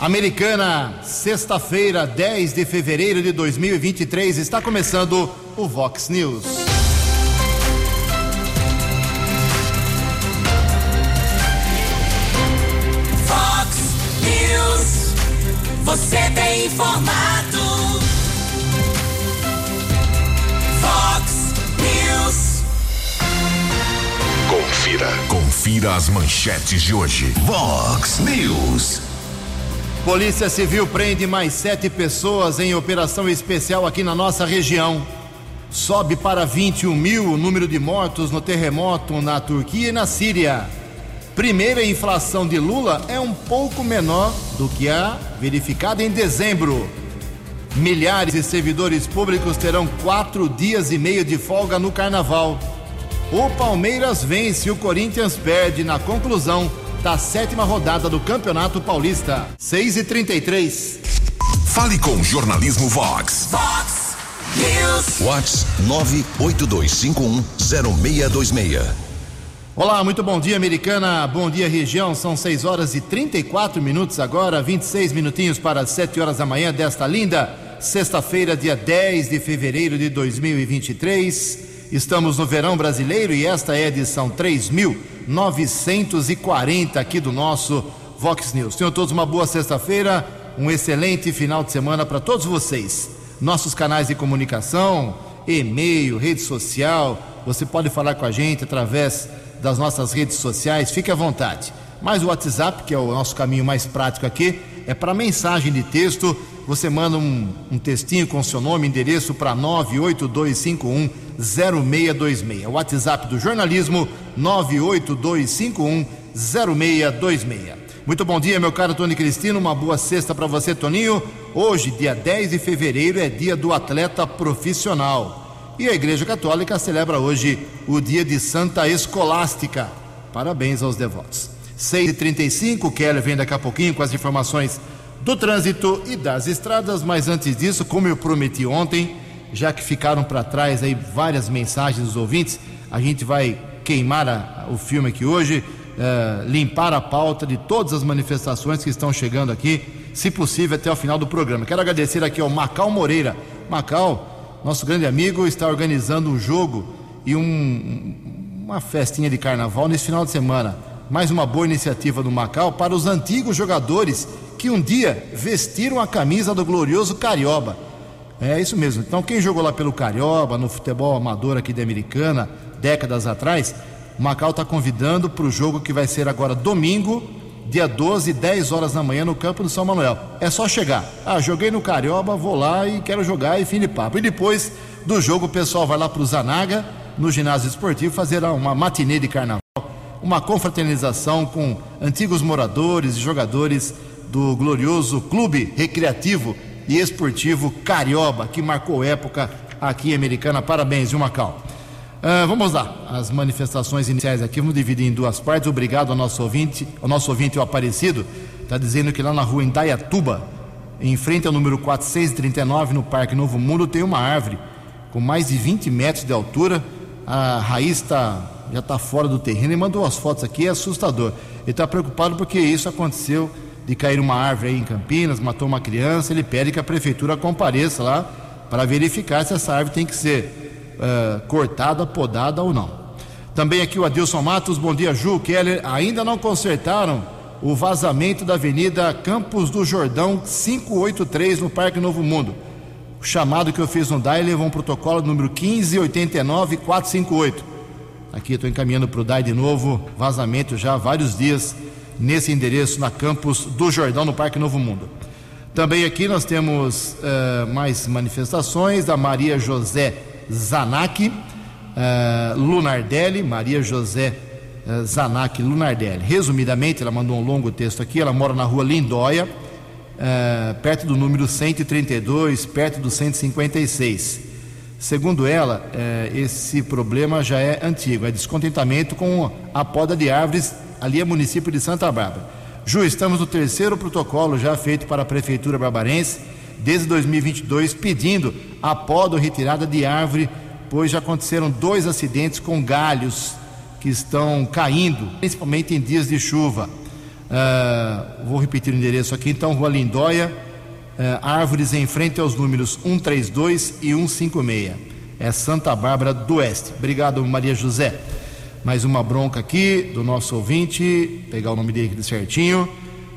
Americana, sexta-feira, 10 de fevereiro de 2023, está começando o Vox News. Vox News, você tem informado. Vox News, Confira. Confira as manchetes de hoje. Vox News. Polícia Civil prende mais sete pessoas em operação especial aqui na nossa região. Sobe para 21 mil o número de mortos no terremoto na Turquia e na Síria. Primeira inflação de Lula é um pouco menor do que a verificada em dezembro. Milhares de servidores públicos terão quatro dias e meio de folga no carnaval. O Palmeiras vence e o Corinthians perde na conclusão da sétima rodada do Campeonato Paulista. 6 e 33 Fale com o Jornalismo Vox. Vox News, Whats 982510626. Olá, muito bom dia, americana. Bom dia, região. São 6 horas e 34 minutos agora, 26 minutinhos para as 7 horas da manhã desta linda sexta-feira, dia 10 de fevereiro de 2023. Estamos no verão brasileiro e esta é a edição 3940 aqui do nosso Vox News. Tenham todos uma boa sexta-feira, um excelente final de semana para todos vocês. Nossos canais de comunicação, e-mail, rede social, você pode falar com a gente através das nossas redes sociais, fique à vontade. Mas o WhatsApp, que é o nosso caminho mais prático aqui, é para mensagem de texto. Você manda um, um textinho com seu nome, endereço para 982510626. O WhatsApp do jornalismo 982510626. Muito bom dia, meu caro Tony Cristino. Uma boa sexta para você, Toninho. Hoje, dia 10 de fevereiro, é dia do atleta profissional. E a Igreja Católica celebra hoje o dia de Santa Escolástica. Parabéns aos devotos. 6h35, o Keller vem daqui a pouquinho com as informações do trânsito e das estradas, mas antes disso, como eu prometi ontem, já que ficaram para trás aí várias mensagens dos ouvintes, a gente vai queimar a- o filme aqui hoje, eh, limpar a pauta de todas as manifestações que estão chegando aqui, se possível até o final do programa. Quero agradecer aqui ao Macau Moreira. Macau, nosso grande amigo, está organizando um jogo e um, uma festinha de carnaval nesse final de semana. Mais uma boa iniciativa do Macau para os antigos jogadores que um dia vestiram a camisa do glorioso Carioba. É isso mesmo. Então, quem jogou lá pelo Carioba, no futebol amador aqui da Americana, décadas atrás, o Macau está convidando para o jogo que vai ser agora domingo, dia 12, 10 horas da manhã, no campo do São Manuel. É só chegar. Ah, joguei no Carioba, vou lá e quero jogar e fim de papo. E depois do jogo, o pessoal vai lá para o Zanaga, no ginásio esportivo, fazer uma matinê de carnaval uma confraternização com antigos moradores e jogadores do glorioso Clube Recreativo e Esportivo Carioba, que marcou época aqui em Americana. Parabéns, viu, Macau? Ah, vamos lá, as manifestações iniciais aqui, vamos dividir em duas partes. Obrigado ao nosso ouvinte, ao nosso ouvinte o Aparecido, está dizendo que lá na rua Indaiatuba, em frente ao número 439, no Parque Novo Mundo, tem uma árvore com mais de 20 metros de altura. A raiz tá, já está fora do terreno. Ele mandou as fotos aqui, é assustador. Ele está preocupado porque isso aconteceu de cair uma árvore aí em Campinas, matou uma criança. Ele pede que a prefeitura compareça lá para verificar se essa árvore tem que ser eh, cortada, podada ou não. Também aqui o Adilson Matos, bom dia, Ju, Keller. Ainda não consertaram o vazamento da Avenida Campos do Jordão 583 no Parque Novo Mundo. O chamado que eu fiz no DAI levou um protocolo número 1589458. Aqui estou encaminhando para o DAI de novo, vazamento já há vários dias nesse endereço na Campos do Jordão, no Parque Novo Mundo. Também aqui nós temos eh, mais manifestações da Maria José Zanaki, eh, Lunardelli, Maria José eh, Zanaki Lunardelli. Resumidamente, ela mandou um longo texto aqui, ela mora na rua Lindóia, eh, perto do número 132, perto do 156. Segundo ela, esse problema já é antigo, é descontentamento com a poda de árvores, ali é município de Santa Bárbara. Ju, estamos no terceiro protocolo já feito para a Prefeitura Barbarense, desde 2022, pedindo a poda ou retirada de árvore, pois já aconteceram dois acidentes com galhos que estão caindo, principalmente em dias de chuva. Uh, vou repetir o endereço aqui, então, Rua Lindóia, uh, árvores em frente aos números 132 e 156. É Santa Bárbara do Oeste. Obrigado, Maria José. Mais uma bronca aqui do nosso ouvinte, pegar o nome dele aqui certinho.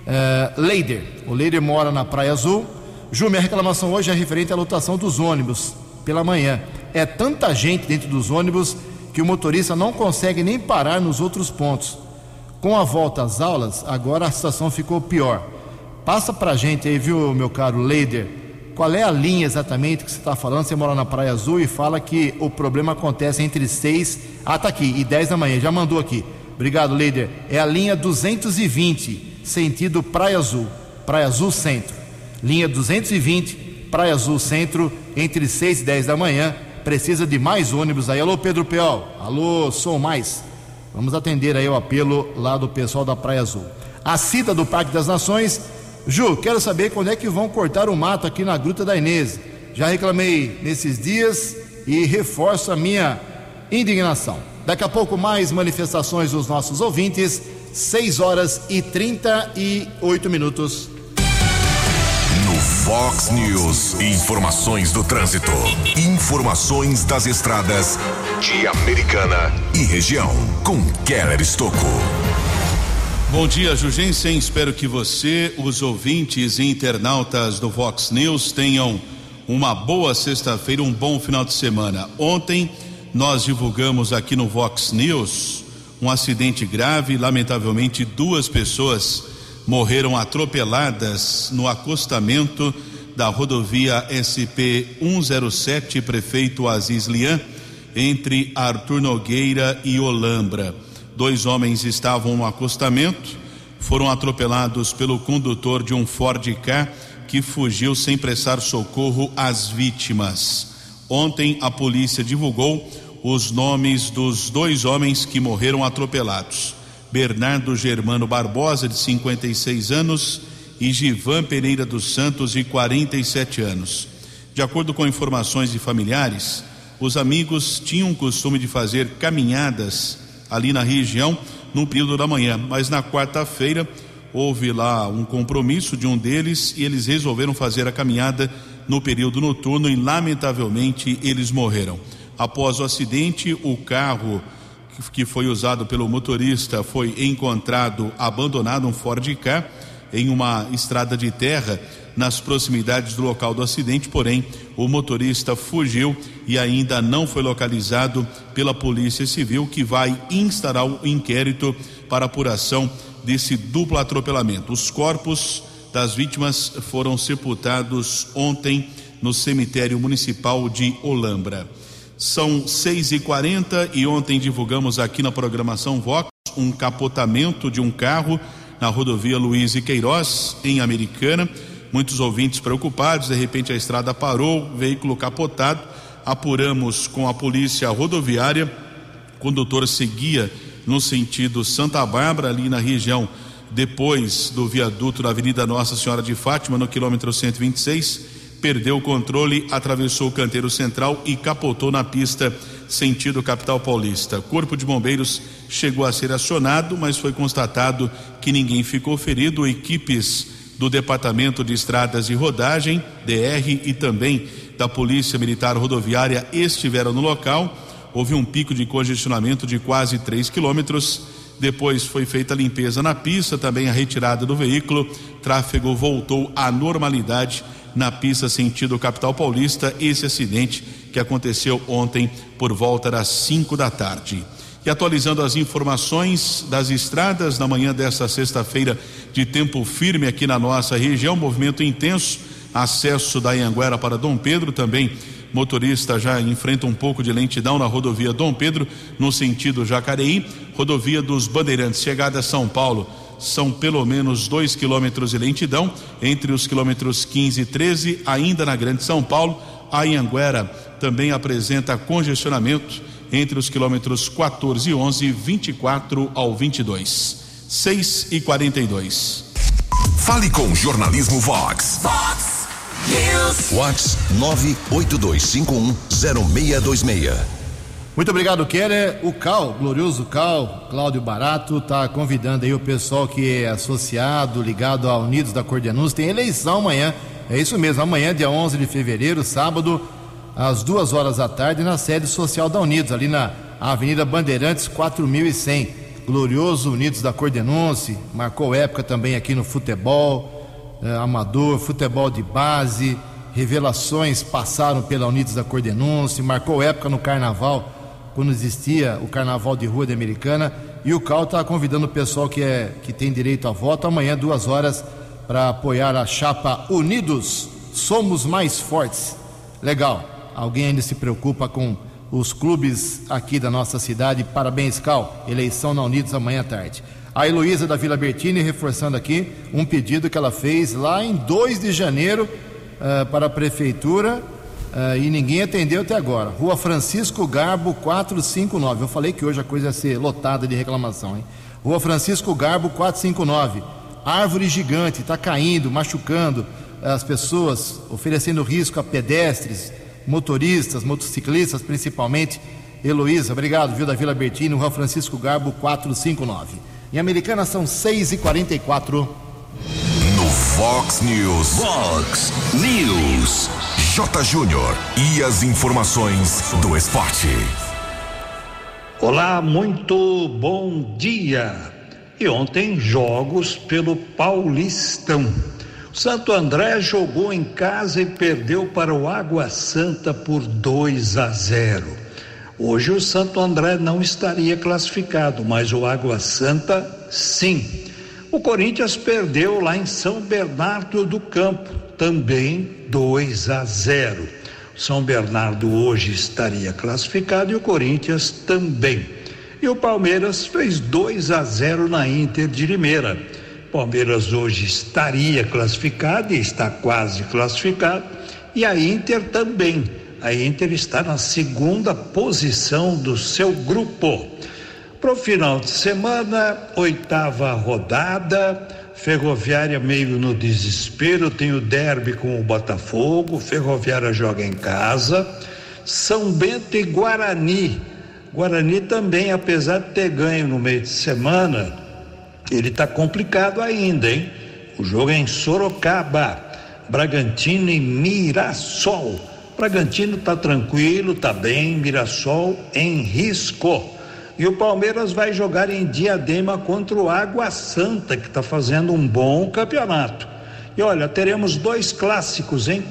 Uh, Leider. O Leider mora na Praia Azul. Ju, minha reclamação hoje é referente à lotação dos ônibus pela manhã. É tanta gente dentro dos ônibus que o motorista não consegue nem parar nos outros pontos. Com a volta às aulas, agora a situação ficou pior. Passa pra gente aí, viu, meu caro Leider, qual é a linha exatamente que você está falando? Você mora na Praia Azul e fala que o problema acontece entre 6, ah, tá aqui, e 10 da manhã, já mandou aqui. Obrigado, Leider. É a linha 220, sentido Praia Azul, Praia Azul Centro. Linha 220, Praia Azul Centro, entre 6 e 10 da manhã. Precisa de mais ônibus aí. Alô, Pedro Peol. Alô, Sou Mais. Vamos atender aí o apelo lá do pessoal da Praia Azul. A cita do Parque das Nações. Ju, quero saber quando é que vão cortar o mato aqui na Gruta da Inês. Já reclamei nesses dias e reforço a minha indignação. Daqui a pouco mais manifestações dos nossos ouvintes. 6 horas e 38 minutos. No Fox News, informações do trânsito, informações das estradas de Americana e região, com Keller Estocco. Bom dia, Jugensen. Espero que você, os ouvintes e internautas do Fox News tenham uma boa sexta-feira, um bom final de semana. Ontem nós divulgamos aqui no Vox News um acidente grave, lamentavelmente duas pessoas morreram atropeladas no acostamento da rodovia SP 107, prefeito Aziz Lian entre Arthur Nogueira e Olambra. Dois homens estavam no acostamento, foram atropelados pelo condutor de um Ford K que fugiu sem prestar socorro às vítimas. Ontem a polícia divulgou os nomes dos dois homens que morreram atropelados: Bernardo Germano Barbosa, de 56 anos, e Givan Pereira dos Santos, de 47 anos. De acordo com informações de familiares, os amigos tinham o costume de fazer caminhadas ali na região no período da manhã, mas na quarta-feira houve lá um compromisso de um deles e eles resolveram fazer a caminhada no período noturno e lamentavelmente eles morreram. Após o acidente, o carro que foi usado pelo motorista foi encontrado abandonado um Ford K em uma estrada de terra nas proximidades do local do acidente, porém o motorista fugiu e ainda não foi localizado pela Polícia Civil, que vai instaurar o inquérito para apuração desse duplo atropelamento. Os corpos das vítimas foram sepultados ontem no cemitério municipal de Olambra. São 6 e 40 e ontem divulgamos aqui na programação Vox um capotamento de um carro na rodovia Luiz e Queiroz, em Americana. Muitos ouvintes preocupados, de repente a estrada parou, veículo capotado. Apuramos com a polícia rodoviária, o condutor seguia no sentido Santa Bárbara, ali na região depois do viaduto da Avenida Nossa Senhora de Fátima, no quilômetro 126, perdeu o controle, atravessou o canteiro central e capotou na pista sentido capital paulista. Corpo de Bombeiros chegou a ser acionado, mas foi constatado que ninguém ficou ferido. Equipes do Departamento de Estradas e Rodagem, DR, e também da Polícia Militar Rodoviária estiveram no local. Houve um pico de congestionamento de quase 3 quilômetros. Depois foi feita a limpeza na pista, também a retirada do veículo. Tráfego voltou à normalidade na pista sentido capital paulista. Esse acidente que aconteceu ontem por volta das 5 da tarde. E atualizando as informações das estradas na manhã desta sexta-feira de tempo firme aqui na nossa região, movimento intenso, acesso da Anhanguera para Dom Pedro também. Motorista já enfrenta um pouco de lentidão na rodovia Dom Pedro, no sentido Jacareí, rodovia dos Bandeirantes, chegada a São Paulo, são pelo menos dois quilômetros de lentidão, entre os quilômetros 15 e 13, ainda na Grande São Paulo, a Anhanguera também apresenta congestionamento entre os quilômetros 14 e 11, 24 ao 22. 6 e 42. Fale com o Jornalismo Vox. Vox News. Vox 982510626. Muito obrigado, Keller. O Cal, glorioso Cal, Cláudio Barato, está convidando aí o pessoal que é associado, ligado a Unidos da Cordenúncia. Tem eleição amanhã, é isso mesmo, amanhã, dia 11 de fevereiro, sábado, às duas horas da tarde, na sede social da Unidos, ali na Avenida Bandeirantes 4100. Glorioso Unidos da Cordenúncia, marcou época também aqui no futebol, eh, amador, futebol de base, revelações passaram pela Unidos da Cordenúncia, marcou época no carnaval, quando existia o carnaval de rua de Americana, e o CAL está convidando o pessoal que, é, que tem direito a voto amanhã, duas horas, para apoiar a chapa Unidos Somos Mais Fortes. Legal. Alguém ainda se preocupa com os clubes aqui da nossa cidade. Parabéns, Cal. Eleição na Unidos amanhã à tarde. A Heloísa da Vila Bertini reforçando aqui um pedido que ela fez lá em 2 de janeiro uh, para a prefeitura uh, e ninguém atendeu até agora. Rua Francisco Garbo 459. Eu falei que hoje a coisa ia ser lotada de reclamação, hein? Rua Francisco Garbo 459. Árvore gigante, está caindo, machucando as pessoas, oferecendo risco a pedestres, motoristas, motociclistas principalmente. Heloísa, obrigado, viu, da Vila Bertino, Rua Francisco Garbo 459. Em Americana são 6h44. No Fox News. Fox News. J. Júnior. E as informações do esporte. Olá, muito bom dia. E ontem, jogos pelo Paulistão. Santo André jogou em casa e perdeu para o Água Santa por 2 a 0. Hoje o Santo André não estaria classificado, mas o Água Santa sim. O Corinthians perdeu lá em São Bernardo do Campo, também 2 a 0. São Bernardo hoje estaria classificado e o Corinthians também. E o Palmeiras fez 2 a 0 na Inter de Limeira. Palmeiras hoje estaria classificado e está quase classificado, e a Inter também. A Inter está na segunda posição do seu grupo. Para o final de semana, oitava rodada, Ferroviária meio no desespero, tem o derby com o Botafogo, Ferroviária joga em casa, São Bento e Guarani. Guarani também, apesar de ter ganho no meio de semana, ele está complicado ainda, hein? O jogo é em Sorocaba, Bragantino e Mirassol. Bragantino está tranquilo, está bem, Mirassol em risco. E o Palmeiras vai jogar em Diadema contra o Água Santa, que está fazendo um bom campeonato. E olha, teremos dois clássicos, hein?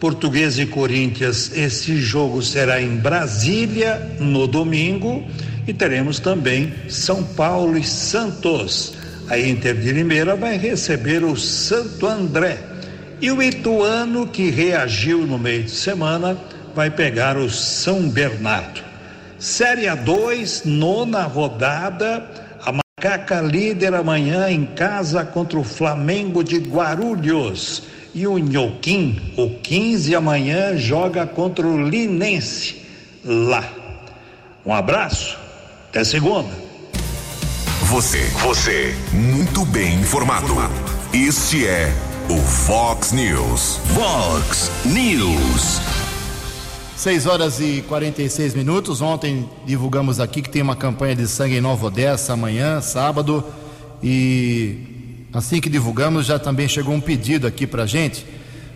Português e Corinthians. Esse jogo será em Brasília no domingo e teremos também São Paulo e Santos. A Inter de Limeira vai receber o Santo André. E o Ituano, que reagiu no meio de semana, vai pegar o São Bernardo. Série A2, nona rodada. A Macaca líder amanhã em casa contra o Flamengo de Guarulhos. E o Nhoquim, o 15 amanhã, joga contra o Linense lá. Um abraço, até segunda. Você, você, muito bem informado. Este é o Fox News. Fox News. 6 horas e 46 minutos. Ontem divulgamos aqui que tem uma campanha de sangue em Nova Odessa amanhã, sábado. E assim que divulgamos, já também chegou um pedido aqui para gente,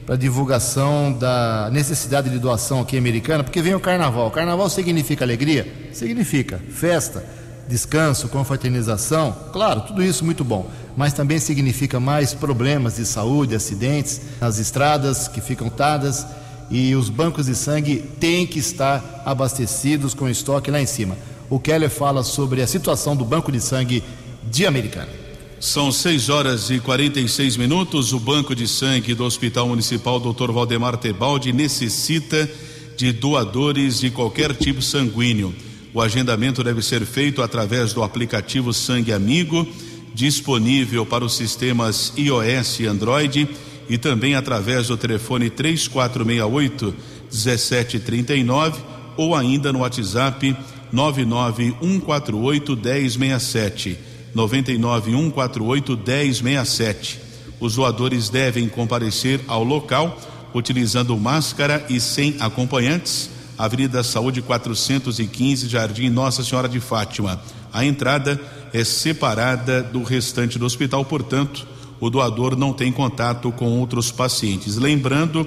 para divulgação da necessidade de doação aqui americana, porque vem o carnaval. Carnaval significa alegria? Significa festa, descanso, confraternização. Claro, tudo isso muito bom. Mas também significa mais problemas de saúde, acidentes nas estradas que ficam tadas e os bancos de sangue têm que estar abastecidos com estoque lá em cima. O Keller fala sobre a situação do banco de sangue de Americana. São 6 horas e 46 minutos. O banco de sangue do Hospital Municipal Dr. Valdemar Tebaldi necessita de doadores de qualquer tipo sanguíneo. O agendamento deve ser feito através do aplicativo Sangue Amigo, disponível para os sistemas iOS e Android e também através do telefone 3468 1739 ou ainda no WhatsApp 99148 1067 99148 1067. Os doadores devem comparecer ao local utilizando máscara e sem acompanhantes. Avenida Saúde 415, Jardim Nossa Senhora de Fátima. A entrada é separada do restante do hospital, portanto, o doador não tem contato com outros pacientes. Lembrando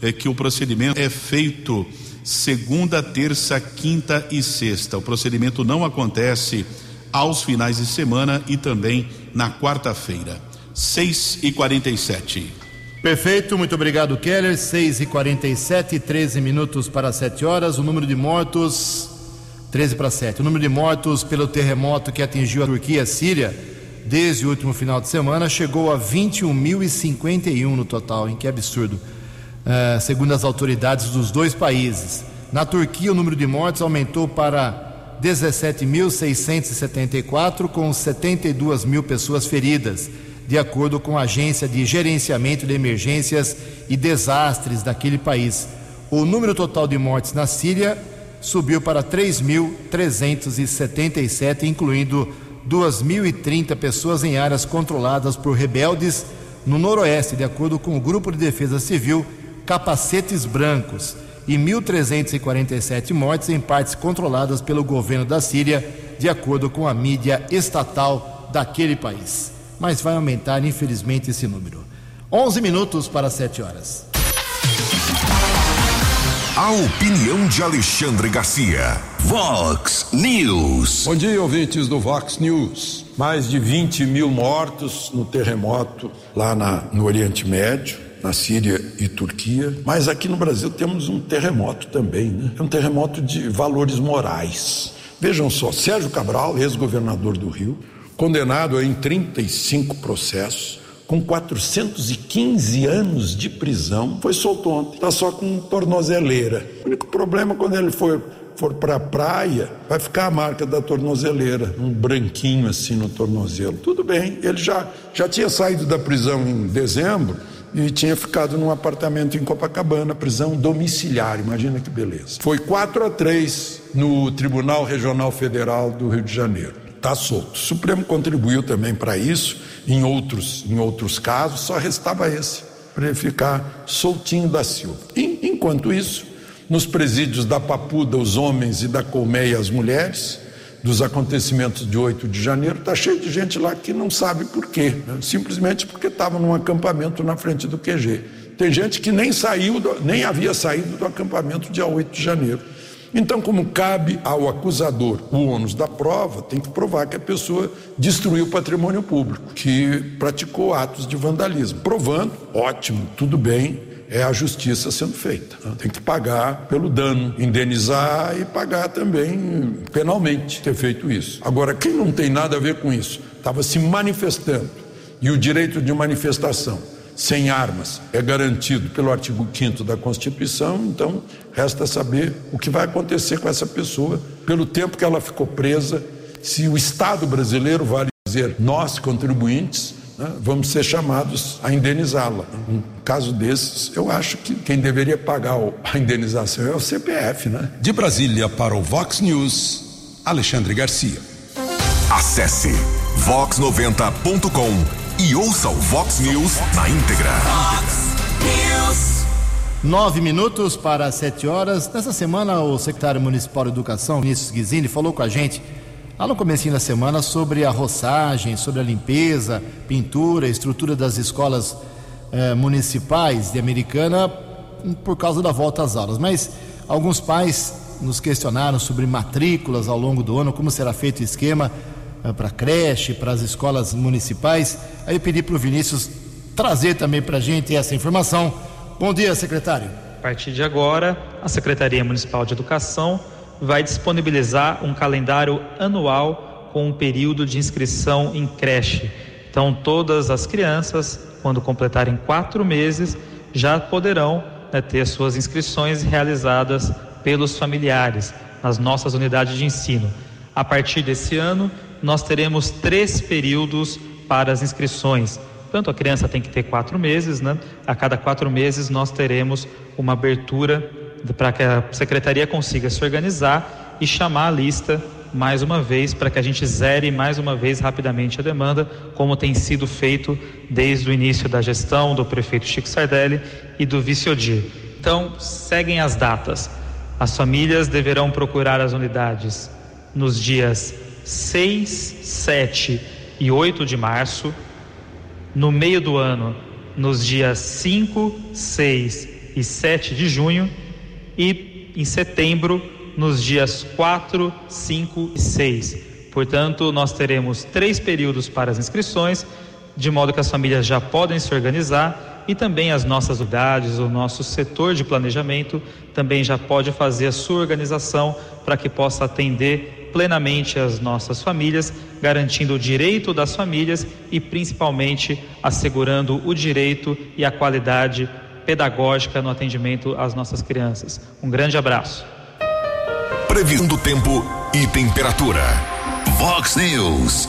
é, que o procedimento é feito segunda, terça, quinta e sexta. O procedimento não acontece aos finais de semana e também na quarta-feira. 6 e 47 Perfeito, muito obrigado, Keller. 6 e 47 13 minutos para 7 horas. O número de mortos, 13 para 7. O número de mortos pelo terremoto que atingiu a Turquia e a Síria desde o último final de semana chegou a 21.051 no total, hein? Que absurdo. Uh, segundo as autoridades dos dois países. Na Turquia, o número de mortes aumentou para 17.674, com 72 mil pessoas feridas de acordo com a Agência de Gerenciamento de Emergências e Desastres daquele país. O número total de mortes na Síria subiu para 3.377, incluindo 2.030 pessoas em áreas controladas por rebeldes no noroeste, de acordo com o Grupo de Defesa Civil Capacetes Brancos, e 1.347 mortes em partes controladas pelo governo da Síria, de acordo com a mídia estatal daquele país mas vai aumentar, infelizmente, esse número. 11 minutos para 7 horas. A opinião de Alexandre Garcia. Vox News. Bom dia, ouvintes do Vox News. Mais de 20 mil mortos no terremoto lá na, no Oriente Médio, na Síria e Turquia. Mas aqui no Brasil temos um terremoto também, né? É um terremoto de valores morais. Vejam só, Sérgio Cabral, ex-governador do Rio, condenado em 35 processos, com 415 anos de prisão, foi solto ontem. Está só com tornozeleira. O único problema quando ele for, for para a praia, vai ficar a marca da tornozeleira, um branquinho assim no tornozelo. Tudo bem, ele já, já tinha saído da prisão em dezembro e tinha ficado num apartamento em Copacabana, prisão domiciliar. Imagina que beleza. Foi 4 a 3 no Tribunal Regional Federal do Rio de Janeiro está solto. O Supremo contribuiu também para isso, em outros, em outros casos, só restava esse, para ele ficar soltinho da Silva. E, enquanto isso, nos presídios da Papuda, os homens, e da Colmeia, as mulheres, dos acontecimentos de 8 de janeiro, está cheio de gente lá que não sabe por quê, né? simplesmente porque estava num acampamento na frente do QG. Tem gente que nem saiu, do, nem havia saído do acampamento dia 8 de janeiro então, como cabe ao acusador o ônus da prova, tem que provar que a pessoa destruiu o patrimônio público, que praticou atos de vandalismo. Provando, ótimo, tudo bem, é a justiça sendo feita. Tem que pagar pelo dano, indenizar e pagar também penalmente ter feito isso. Agora, quem não tem nada a ver com isso, estava se manifestando e o direito de manifestação sem armas é garantido pelo artigo 5 da Constituição, então resta saber o que vai acontecer com essa pessoa pelo tempo que ela ficou presa, se o Estado brasileiro, vale dizer, nós contribuintes, né, vamos ser chamados a indenizá-la. Um caso desses, eu acho que quem deveria pagar a indenização é o CPF, né? De Brasília para o Vox News, Alexandre Garcia. Acesse vox90.com e ouça o Vox News na íntegra. Vox News. Nove minutos para sete horas. Nessa semana, o secretário municipal de Educação, Vinícius Guizini, falou com a gente lá no começo da semana sobre a roçagem, sobre a limpeza, pintura, estrutura das escolas eh, municipais de Americana por causa da volta às aulas. Mas alguns pais nos questionaram sobre matrículas ao longo do ano, como será feito o esquema. Eh, para creche, para as escolas municipais. Aí eu pedi para o Vinícius trazer também para a gente essa informação. Bom dia, secretário. A partir de agora, a Secretaria Municipal de Educação vai disponibilizar um calendário anual com um período de inscrição em creche. Então, todas as crianças, quando completarem quatro meses, já poderão né, ter suas inscrições realizadas pelos familiares nas nossas unidades de ensino. A partir desse ano, nós teremos três períodos para as inscrições. Tanto a criança tem que ter quatro meses, né? A cada quatro meses nós teremos uma abertura para que a secretaria consiga se organizar e chamar a lista mais uma vez para que a gente zere mais uma vez rapidamente a demanda, como tem sido feito desde o início da gestão do prefeito Chico Sardelli e do vice-odir. Então, seguem as datas. As famílias deverão procurar as unidades nos dias 6, 7 e 8 de março, no meio do ano, nos dias 5, 6 e 7 de junho e em setembro, nos dias 4, 5 e 6. Portanto, nós teremos três períodos para as inscrições, de modo que as famílias já podem se organizar e também as nossas unidades, o nosso setor de planejamento também já pode fazer a sua organização para que possa atender plenamente as nossas famílias, garantindo o direito das famílias e principalmente assegurando o direito e a qualidade pedagógica no atendimento às nossas crianças. Um grande abraço. Previsão do tempo e temperatura. Vox News.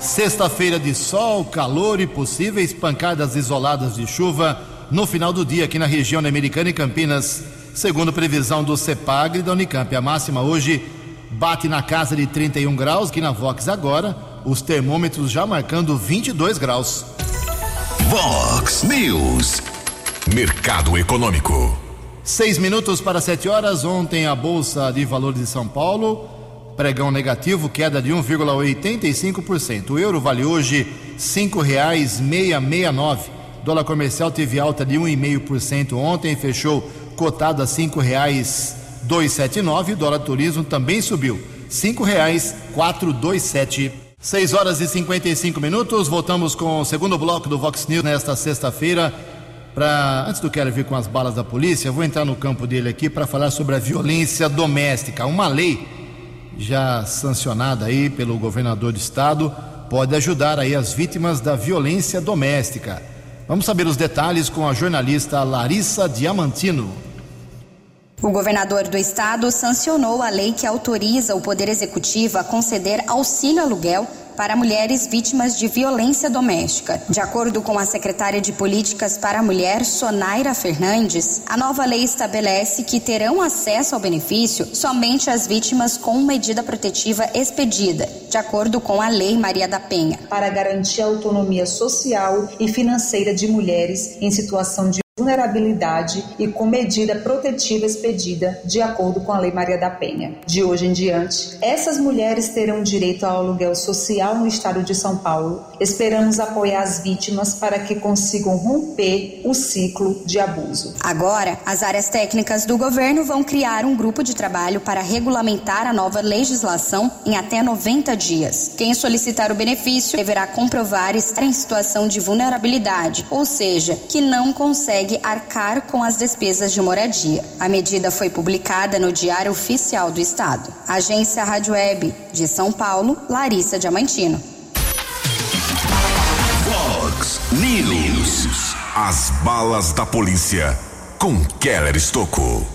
Sexta-feira de sol, calor e possíveis pancadas isoladas de chuva no final do dia aqui na região Americana e Campinas, segundo previsão do CEPAG e da Unicamp. A máxima hoje bate na casa de 31 graus, aqui na Vox agora, os termômetros já marcando 22 graus. Vox News. Mercado Econômico. Seis minutos para sete horas. Ontem a Bolsa de Valores de São Paulo, pregão negativo, queda de 1,85%. O euro vale hoje meia nove. Dólar comercial teve alta de 1,5% ontem, fechou cotado a cinco reais 279. O dólar turismo também subiu, cinco reais 427. 6 horas e 55 minutos. Voltamos com o segundo bloco do Vox News nesta sexta-feira. Antes do Keller vir com as balas da polícia, eu vou entrar no campo dele aqui para falar sobre a violência doméstica. Uma lei já sancionada aí pelo governador do estado pode ajudar aí as vítimas da violência doméstica. Vamos saber os detalhes com a jornalista Larissa Diamantino. O governador do estado sancionou a lei que autoriza o Poder Executivo a conceder auxílio aluguel para mulheres vítimas de violência doméstica. De acordo com a secretária de Políticas para a Mulher, Sonaira Fernandes, a nova lei estabelece que terão acesso ao benefício somente as vítimas com medida protetiva expedida, de acordo com a Lei Maria da Penha. Para garantir a autonomia social e financeira de mulheres em situação de vulnerabilidade e com medida protetiva expedida de acordo com a Lei Maria da Penha. De hoje em diante, essas mulheres terão direito ao aluguel social no estado de São Paulo. Esperamos apoiar as vítimas para que consigam romper o ciclo de abuso. Agora, as áreas técnicas do governo vão criar um grupo de trabalho para regulamentar a nova legislação em até 90 dias. Quem solicitar o benefício deverá comprovar estar em situação de vulnerabilidade, ou seja, que não consegue arcar com as despesas de moradia. A medida foi publicada no Diário Oficial do Estado. Agência Rádio Web de São Paulo, Larissa Diamantino. Vox News. As balas da polícia com Keller Estocou.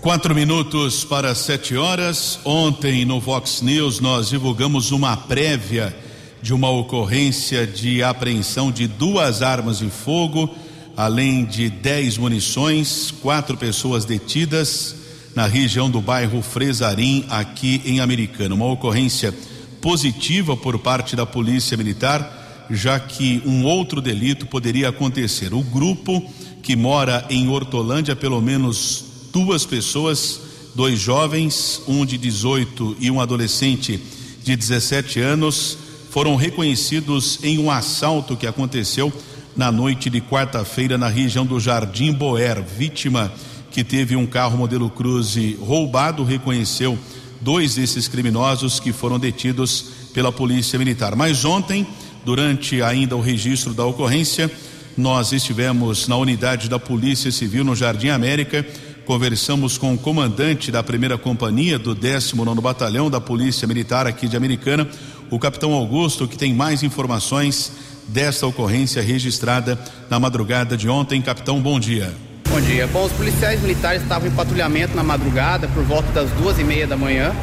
Quatro minutos para sete horas. Ontem no Vox News nós divulgamos uma prévia de uma ocorrência de apreensão de duas armas de fogo, além de dez munições, quatro pessoas detidas na região do bairro Fresarim, aqui em Americana. Uma ocorrência positiva por parte da Polícia Militar, já que um outro delito poderia acontecer. O grupo que mora em Hortolândia, pelo menos duas pessoas, dois jovens, um de 18 e um adolescente de 17 anos, foram reconhecidos em um assalto que aconteceu na noite de quarta-feira na região do Jardim Boer. Vítima que teve um carro modelo Cruze roubado reconheceu dois desses criminosos que foram detidos pela Polícia Militar. Mas ontem, durante ainda o registro da ocorrência, nós estivemos na unidade da Polícia Civil no Jardim América, conversamos com o comandante da primeira companhia do 19 Batalhão da Polícia Militar aqui de Americana, o capitão Augusto, que tem mais informações desta ocorrência registrada na madrugada de ontem. Capitão, bom dia. Bom dia. Bom, os policiais militares estavam em patrulhamento na madrugada por volta das duas e meia da manhã,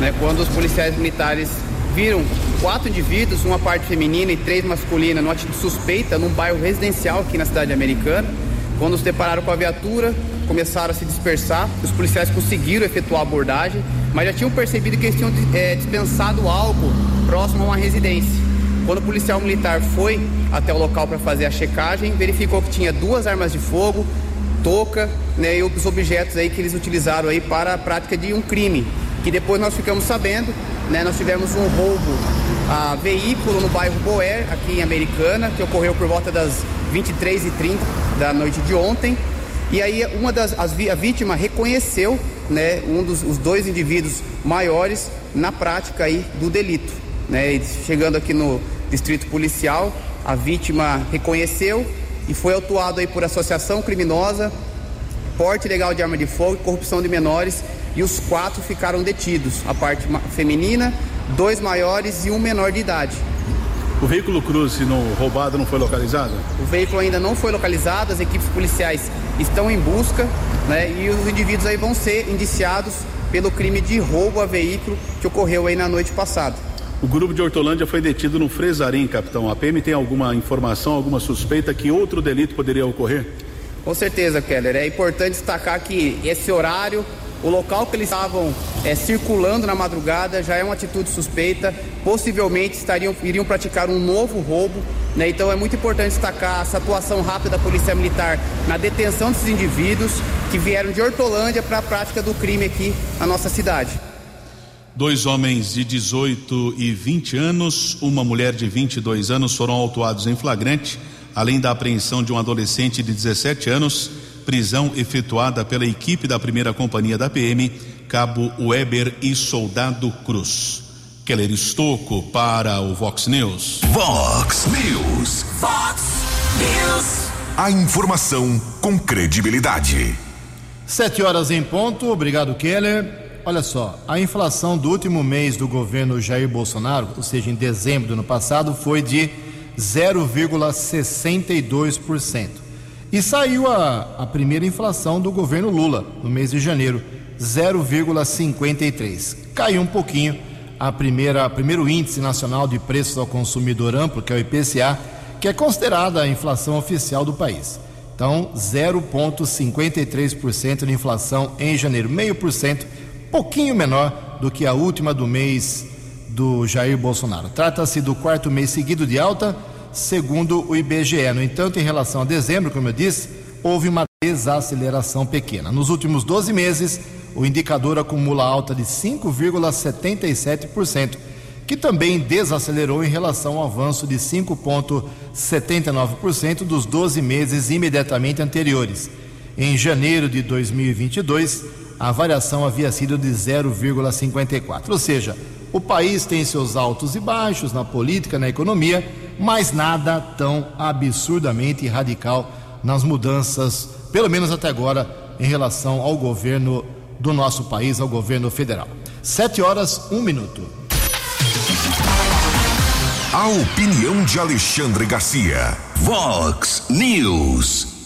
né? Quando os policiais militares viram quatro indivíduos, uma parte feminina e três masculinas, numa atitude suspeita num bairro residencial aqui na cidade americana. Quando se depararam com a viatura, começaram a se dispersar. Os policiais conseguiram efetuar a abordagem, mas já tinham percebido que eles tinham é, dispensado álcool próximo a uma residência. Quando o policial militar foi até o local para fazer a checagem, verificou que tinha duas armas de fogo, touca né, e outros objetos aí que eles utilizaram aí para a prática de um crime, que depois nós ficamos sabendo, né, nós tivemos um roubo a veículo no bairro Boer, aqui em Americana, que ocorreu por volta das 23h30 da noite de ontem. E aí uma das as, a vítima reconheceu, né, um dos os dois indivíduos maiores na prática aí do delito, né? Chegando aqui no distrito policial, a vítima reconheceu e foi autuado aí por associação criminosa, porte ilegal de arma de fogo e corrupção de menores e os quatro ficaram detidos, a parte feminina, dois maiores e um menor de idade. O veículo Cruze no roubado não foi localizado? O veículo ainda não foi localizado, as equipes policiais estão em busca, né? E os indivíduos aí vão ser indiciados pelo crime de roubo a veículo que ocorreu aí na noite passada. O grupo de Hortolândia foi detido no Fresarim, capitão. A PM tem alguma informação, alguma suspeita que outro delito poderia ocorrer? Com certeza, Keller. É importante destacar que esse horário, o local que eles estavam é, circulando na madrugada já é uma atitude suspeita. Possivelmente estariam, iriam praticar um novo roubo. Né? Então é muito importante destacar essa atuação rápida da Polícia Militar na detenção desses indivíduos que vieram de Hortolândia para a prática do crime aqui na nossa cidade. Dois homens de 18 e 20 anos, uma mulher de 22 anos foram autuados em flagrante, além da apreensão de um adolescente de 17 anos, prisão efetuada pela equipe da primeira companhia da PM, Cabo Weber e Soldado Cruz. Keller Estocco para o Vox News. Vox News. Vox News. A informação com credibilidade. Sete horas em ponto, obrigado Keller. Olha só, a inflação do último mês do governo Jair Bolsonaro, ou seja, em dezembro do ano passado, foi de 0,62%. E saiu a, a primeira inflação do governo Lula, no mês de janeiro, 0,53%. Caiu um pouquinho a primeira primeiro índice nacional de preços ao consumidor amplo, que é o IPCA, que é considerada a inflação oficial do país. Então, 0,53% de inflação em janeiro, meio por cento pouquinho menor do que a última do mês do Jair Bolsonaro. Trata-se do quarto mês seguido de alta, segundo o IBGE. No entanto, em relação a dezembro, como eu disse, houve uma desaceleração pequena. Nos últimos 12 meses, o indicador acumula alta de 5,77%, que também desacelerou em relação ao avanço de 5,79% dos 12 meses imediatamente anteriores. Em janeiro de 2022, a variação havia sido de 0,54. Ou seja, o país tem seus altos e baixos na política, na economia, mas nada tão absurdamente radical nas mudanças, pelo menos até agora, em relação ao governo do nosso país, ao governo federal. Sete horas, um minuto. A opinião de Alexandre Garcia. Vox News.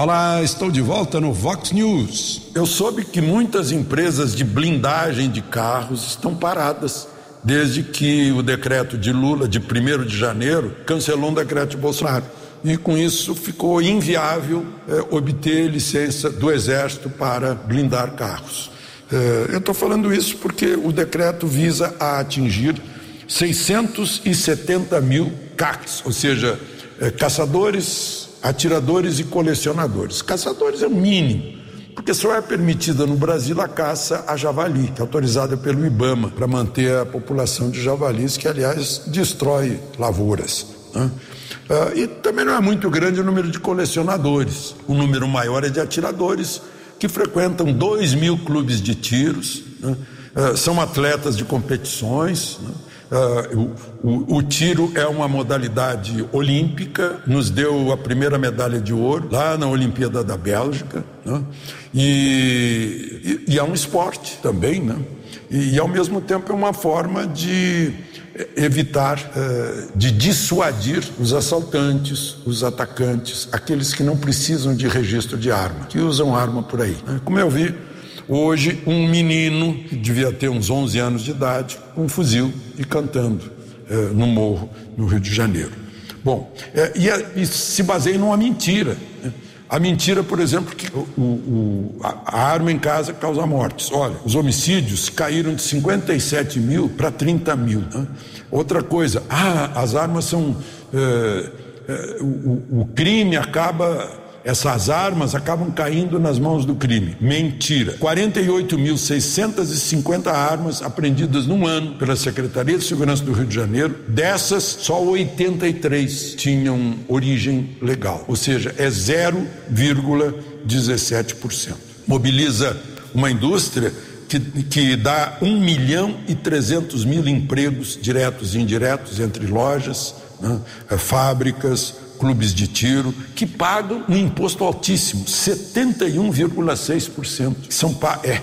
Olá, estou de volta no Vox News. Eu soube que muitas empresas de blindagem de carros estão paradas desde que o decreto de Lula de 1 de janeiro cancelou um decreto de Bolsonaro. E com isso ficou inviável eh, obter licença do Exército para blindar carros. Eh, eu estou falando isso porque o decreto visa a atingir 670 mil CACs, ou seja, eh, caçadores, atiradores e colecionadores. Caçadores é o mínimo, porque só é permitida no Brasil a caça a javali, que é autorizada pelo IBAMA para manter a população de javalis, que aliás destrói lavouras. Né? Uh, e também não é muito grande o número de colecionadores. O número maior é de atiradores, que frequentam 2 mil clubes de tiros, né? uh, são atletas de competições. Né? Uh, o, o, o, tiro é uma modalidade olímpica, nos deu a primeira medalha de ouro lá na Olimpíada da Bélgica, né? e, e, e, é um esporte também, né? e, e ao mesmo tempo é uma forma de evitar, uh, de dissuadir os assaltantes, os atacantes, aqueles que não precisam de registro de arma, que usam arma por aí. Né? Como eu vi, Hoje, um menino, que devia ter uns 11 anos de idade, com um fuzil e cantando eh, no morro, no Rio de Janeiro. Bom, eh, e, e, se baseia numa mentira. Né? A mentira, por exemplo, que o, o, a, arma em casa causa mortes. Olha, os homicídios caíram de 57 mil para 30 mil. Né? Outra coisa, ah, as armas são. Eh, o, o crime acaba essas armas acabam caindo nas mãos do crime. Mentira. 48.650 armas apreendidas num ano pela Secretaria de Segurança do Rio de Janeiro. Dessas, só 83 tinham origem legal, ou seja, é 0,17%. Mobiliza uma indústria que, que dá 1 milhão e 300 mil empregos diretos e indiretos entre lojas, né, fábricas, clubes de tiro, que pagam um imposto altíssimo, 71,6%. São é,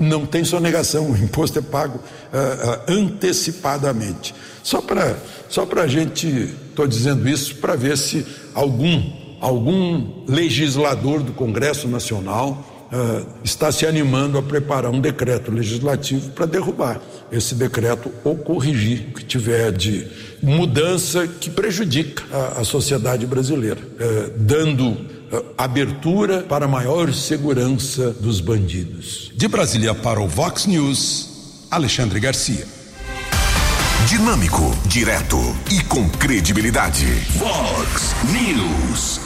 não tem sonegação, o imposto é pago uh, uh, antecipadamente. Só para só a gente, estou dizendo isso para ver se algum, algum legislador do Congresso Nacional uh, está se animando a preparar um decreto legislativo para derrubar esse decreto ou corrigir o que tiver de mudança que prejudica a, a sociedade brasileira, uh, dando uh, abertura para maior segurança dos bandidos. De Brasília para o Vox News, Alexandre Garcia. Dinâmico, direto e com credibilidade. Vox News.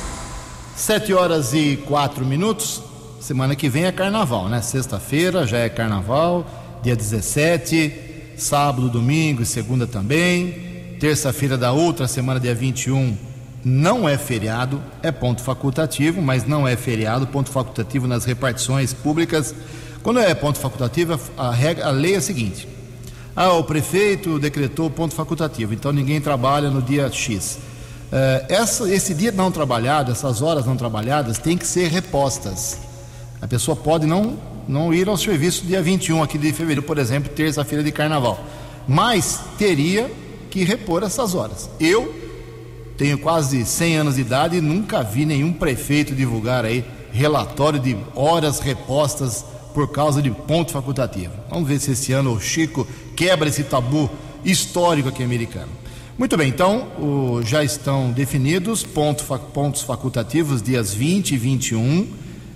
Sete horas e quatro minutos. Semana que vem é carnaval, né? Sexta-feira já é carnaval, dia 17, sábado, domingo e segunda também. Terça-feira da outra semana, dia 21, não é feriado, é ponto facultativo, mas não é feriado, ponto facultativo nas repartições públicas. Quando é ponto facultativo, a, regra, a lei é a seguinte: ah, o prefeito decretou ponto facultativo, então ninguém trabalha no dia X. Uh, essa, esse dia não trabalhado, essas horas não trabalhadas, têm que ser repostas. A pessoa pode não, não ir ao serviço dia 21 aqui de fevereiro, por exemplo, terça-feira de carnaval, mas teria que repor essas horas. Eu tenho quase 100 anos de idade e nunca vi nenhum prefeito divulgar aí relatório de horas repostas por causa de ponto facultativo. Vamos ver se esse ano o Chico quebra esse tabu histórico aqui americano. Muito bem, então o, já estão definidos ponto, pontos facultativos dias 20 e 21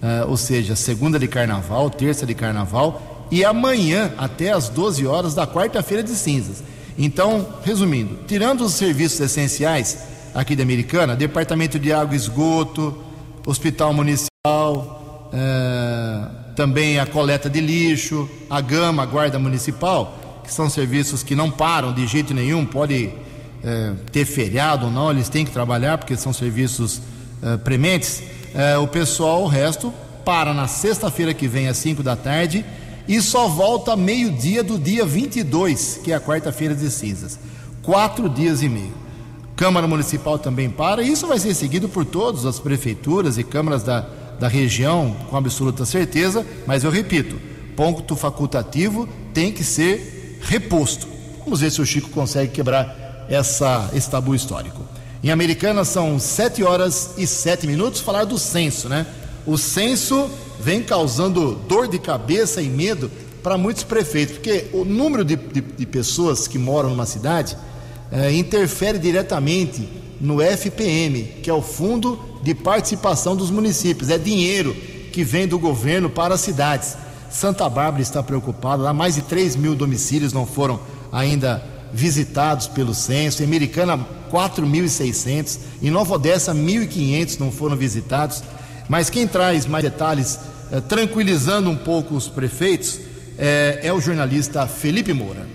uh, ou seja, segunda de carnaval, terça de carnaval e amanhã até as 12 horas da quarta-feira de cinzas. Então, resumindo, tirando os serviços essenciais aqui da Americana, Departamento de Água e Esgoto, Hospital Municipal, uh, também a coleta de lixo, a Gama, a Guarda Municipal, que são serviços que não param de jeito nenhum, pode uh, ter feriado ou não, eles têm que trabalhar porque são serviços prementes é, o pessoal, o resto, para na sexta-feira que vem às 5 da tarde e só volta meio-dia do dia 22, que é a quarta-feira de cinzas. Quatro dias e meio. Câmara Municipal também para, e isso vai ser seguido por todas as prefeituras e câmaras da, da região, com absoluta certeza, mas eu repito: ponto facultativo tem que ser reposto. Vamos ver se o Chico consegue quebrar essa, esse tabu histórico. Em Americana são 7 horas e 7 minutos. Falar do censo, né? O censo vem causando dor de cabeça e medo para muitos prefeitos, porque o número de, de, de pessoas que moram numa cidade é, interfere diretamente no FPM, que é o Fundo de Participação dos Municípios. É dinheiro que vem do governo para as cidades. Santa Bárbara está preocupada, lá mais de 3 mil domicílios não foram ainda visitados pelo censo, em Americana 4.600, em Nova Odessa 1.500 não foram visitados. Mas quem traz mais detalhes, eh, tranquilizando um pouco os prefeitos, eh, é o jornalista Felipe Moura.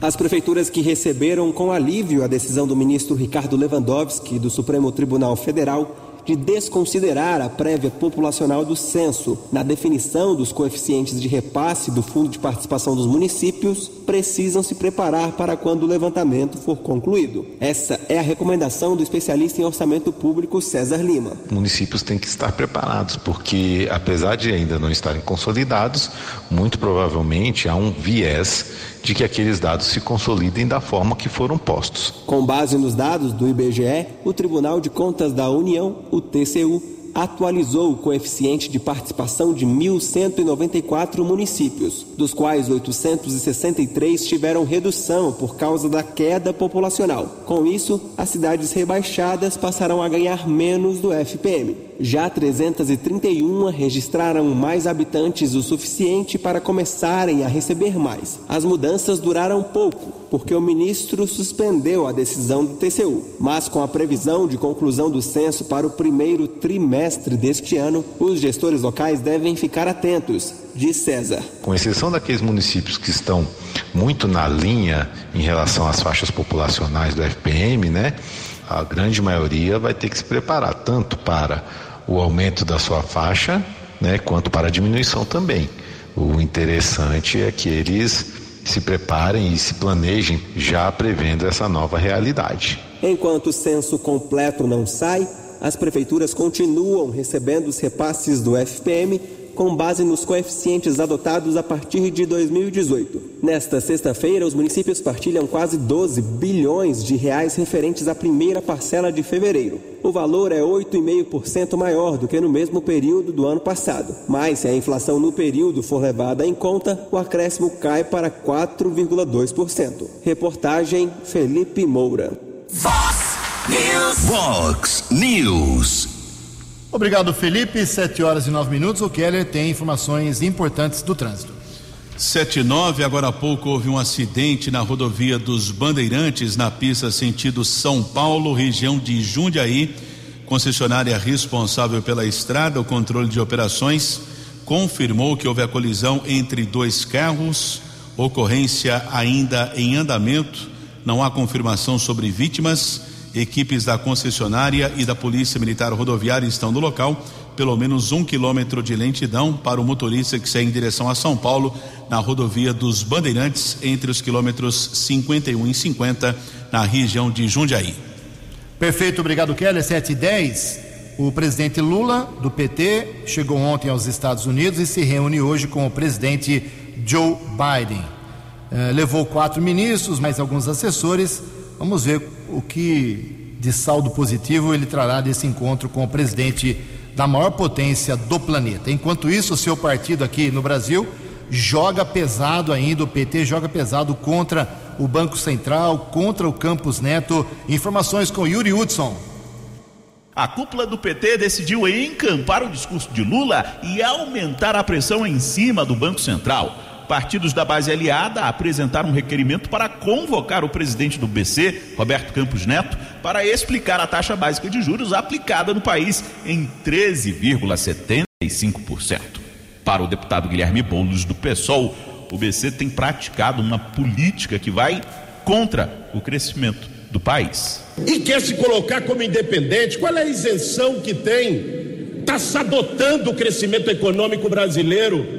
As prefeituras que receberam com alívio a decisão do ministro Ricardo Lewandowski do Supremo Tribunal Federal de desconsiderar a prévia populacional do censo na definição dos coeficientes de repasse do Fundo de Participação dos Municípios precisam se preparar para quando o levantamento for concluído. Essa é a recomendação do especialista em orçamento público César Lima. Municípios têm que estar preparados, porque apesar de ainda não estarem consolidados, muito provavelmente há um viés de que aqueles dados se consolidem da forma que foram postos. Com base nos dados do IBGE, o Tribunal de Contas da União, o TCU, atualizou o coeficiente de participação de 1.194 municípios, dos quais 863 tiveram redução por causa da queda populacional. Com isso, as cidades rebaixadas passarão a ganhar menos do FPM. Já 331 registraram mais habitantes o suficiente para começarem a receber mais. As mudanças duraram pouco, porque o ministro suspendeu a decisão do TCU. Mas com a previsão de conclusão do censo para o primeiro trimestre deste ano, os gestores locais devem ficar atentos, diz César. Com exceção daqueles municípios que estão muito na linha em relação às faixas populacionais do FPM, né? A grande maioria vai ter que se preparar tanto para o aumento da sua faixa, né, quanto para a diminuição também. O interessante é que eles se preparem e se planejem já prevendo essa nova realidade. Enquanto o censo completo não sai, as prefeituras continuam recebendo os repasses do FPM com base nos coeficientes adotados a partir de 2018. Nesta sexta-feira, os municípios partilham quase 12 bilhões de reais referentes à primeira parcela de fevereiro. O valor é 8,5% maior do que no mesmo período do ano passado. Mas se a inflação no período for levada em conta, o acréscimo cai para 4,2%. Reportagem Felipe Moura. Fox News. Fox News. Obrigado, Felipe. Sete horas e nove minutos. O Keller tem informações importantes do trânsito. Sete e nove, agora há pouco houve um acidente na rodovia dos Bandeirantes, na pista sentido São Paulo, região de Jundiaí. Concessionária responsável pela estrada, o controle de operações, confirmou que houve a colisão entre dois carros, ocorrência ainda em andamento. Não há confirmação sobre vítimas Equipes da concessionária e da Polícia Militar Rodoviária estão no local. Pelo menos um quilômetro de lentidão para o motorista que segue em direção a São Paulo, na rodovia dos Bandeirantes, entre os quilômetros 51 e 50, na região de Jundiaí. Perfeito, obrigado, Keller. 7 e 10. O presidente Lula, do PT, chegou ontem aos Estados Unidos e se reúne hoje com o presidente Joe Biden. Eh, levou quatro ministros, mais alguns assessores. Vamos ver o que de saldo positivo ele trará desse encontro com o presidente da maior potência do planeta. Enquanto isso, o seu partido aqui no Brasil joga pesado ainda, o PT joga pesado contra o Banco Central, contra o Campos Neto. Informações com Yuri Hudson. A cúpula do PT decidiu encampar o discurso de Lula e aumentar a pressão em cima do Banco Central partidos da base aliada apresentaram um requerimento para convocar o presidente do BC, Roberto Campos Neto, para explicar a taxa básica de juros aplicada no país em 13,75%. Para o deputado Guilherme Boulos, do PSOL, o BC tem praticado uma política que vai contra o crescimento do país. E quer se colocar como independente? Qual é a isenção que tem? Está sabotando o crescimento econômico brasileiro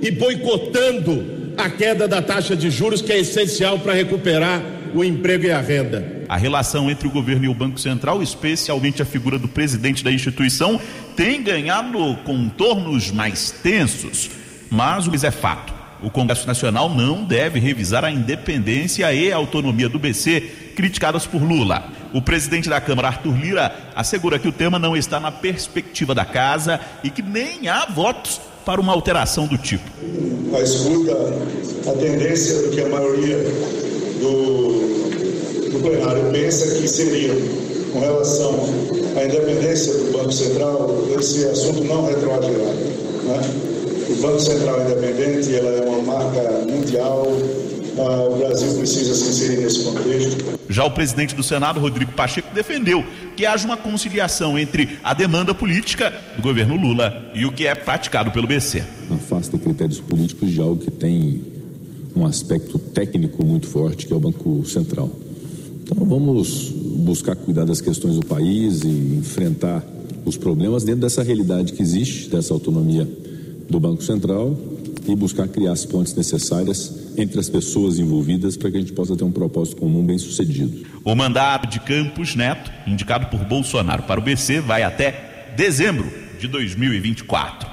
e boicotando a queda da taxa de juros, que é essencial para recuperar o emprego e a renda. A relação entre o governo e o Banco Central, especialmente a figura do presidente da instituição, tem ganhado contornos mais tensos. Mas o que é fato: o Congresso Nacional não deve revisar a independência e a autonomia do BC, criticadas por Lula. O presidente da Câmara, Arthur Lira, assegura que o tema não está na perspectiva da casa e que nem há votos para uma alteração do tipo. A escuta, a tendência do que a maioria do, do plenário pensa que seria com relação à independência do Banco Central, esse assunto não retroagirá. Né? O Banco Central independente, ela é uma marca mundial, ah, o Brasil precisa se inserir nesse contexto. Já o presidente do Senado, Rodrigo Pacheco, defendeu que haja uma conciliação entre a demanda política do governo Lula e o que é praticado pelo BC. Afasta critérios políticos de algo que tem um aspecto técnico muito forte, que é o Banco Central. Então vamos buscar cuidar das questões do país e enfrentar os problemas dentro dessa realidade que existe, dessa autonomia do Banco Central e buscar criar as pontes necessárias entre as pessoas envolvidas para que a gente possa ter um propósito comum bem sucedido. O mandato de Campos Neto, indicado por Bolsonaro para o BC, vai até dezembro de 2024.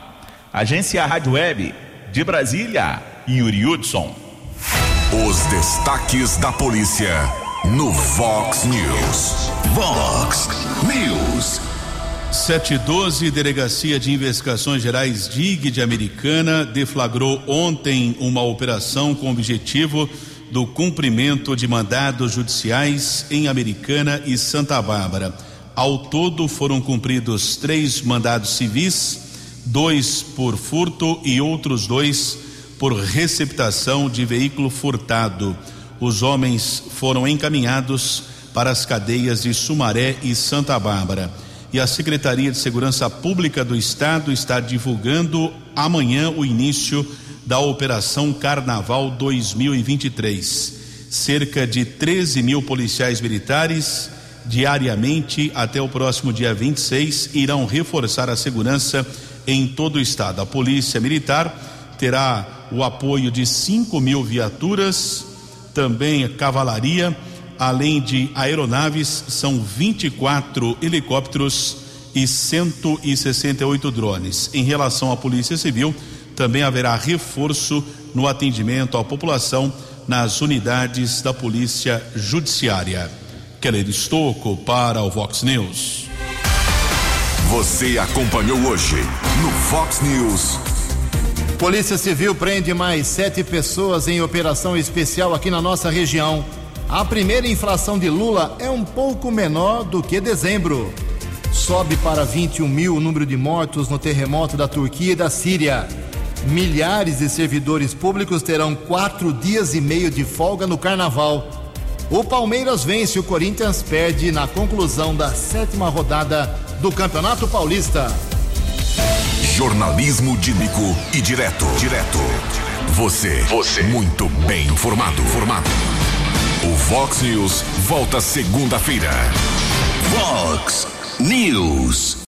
Agência Rádio Web de Brasília, Yuri Hudson. Os destaques da polícia no Vox News. Vox News. 712, Delegacia de Investigações Gerais DIG de Americana deflagrou ontem uma operação com objetivo do cumprimento de mandados judiciais em Americana e Santa Bárbara. Ao todo foram cumpridos três mandados civis, dois por furto e outros dois por receptação de veículo furtado. Os homens foram encaminhados para as cadeias de Sumaré e Santa Bárbara. E a Secretaria de Segurança Pública do Estado está divulgando amanhã o início da Operação Carnaval 2023. Cerca de 13 mil policiais militares diariamente até o próximo dia 26 irão reforçar a segurança em todo o estado. A Polícia Militar terá o apoio de 5 mil viaturas, também a cavalaria, além de aeronaves, são 24 helicópteros e 168 drones. Em relação à Polícia Civil, também haverá reforço no atendimento à população nas unidades da Polícia Judiciária. Keller Estocco para o Vox News. Você acompanhou hoje no Fox News. Polícia Civil prende mais sete pessoas em operação especial aqui na nossa região. A primeira inflação de Lula é um pouco menor do que dezembro. Sobe para 21 mil o número de mortos no terremoto da Turquia e da Síria. Milhares de servidores públicos terão quatro dias e meio de folga no carnaval. O Palmeiras vence, o Corinthians perde na conclusão da sétima rodada do Campeonato Paulista. Jornalismo dinâmico e direto. Direto. Você. Você. Muito bem informado. Formado. O Vox News volta segunda-feira. Vox News.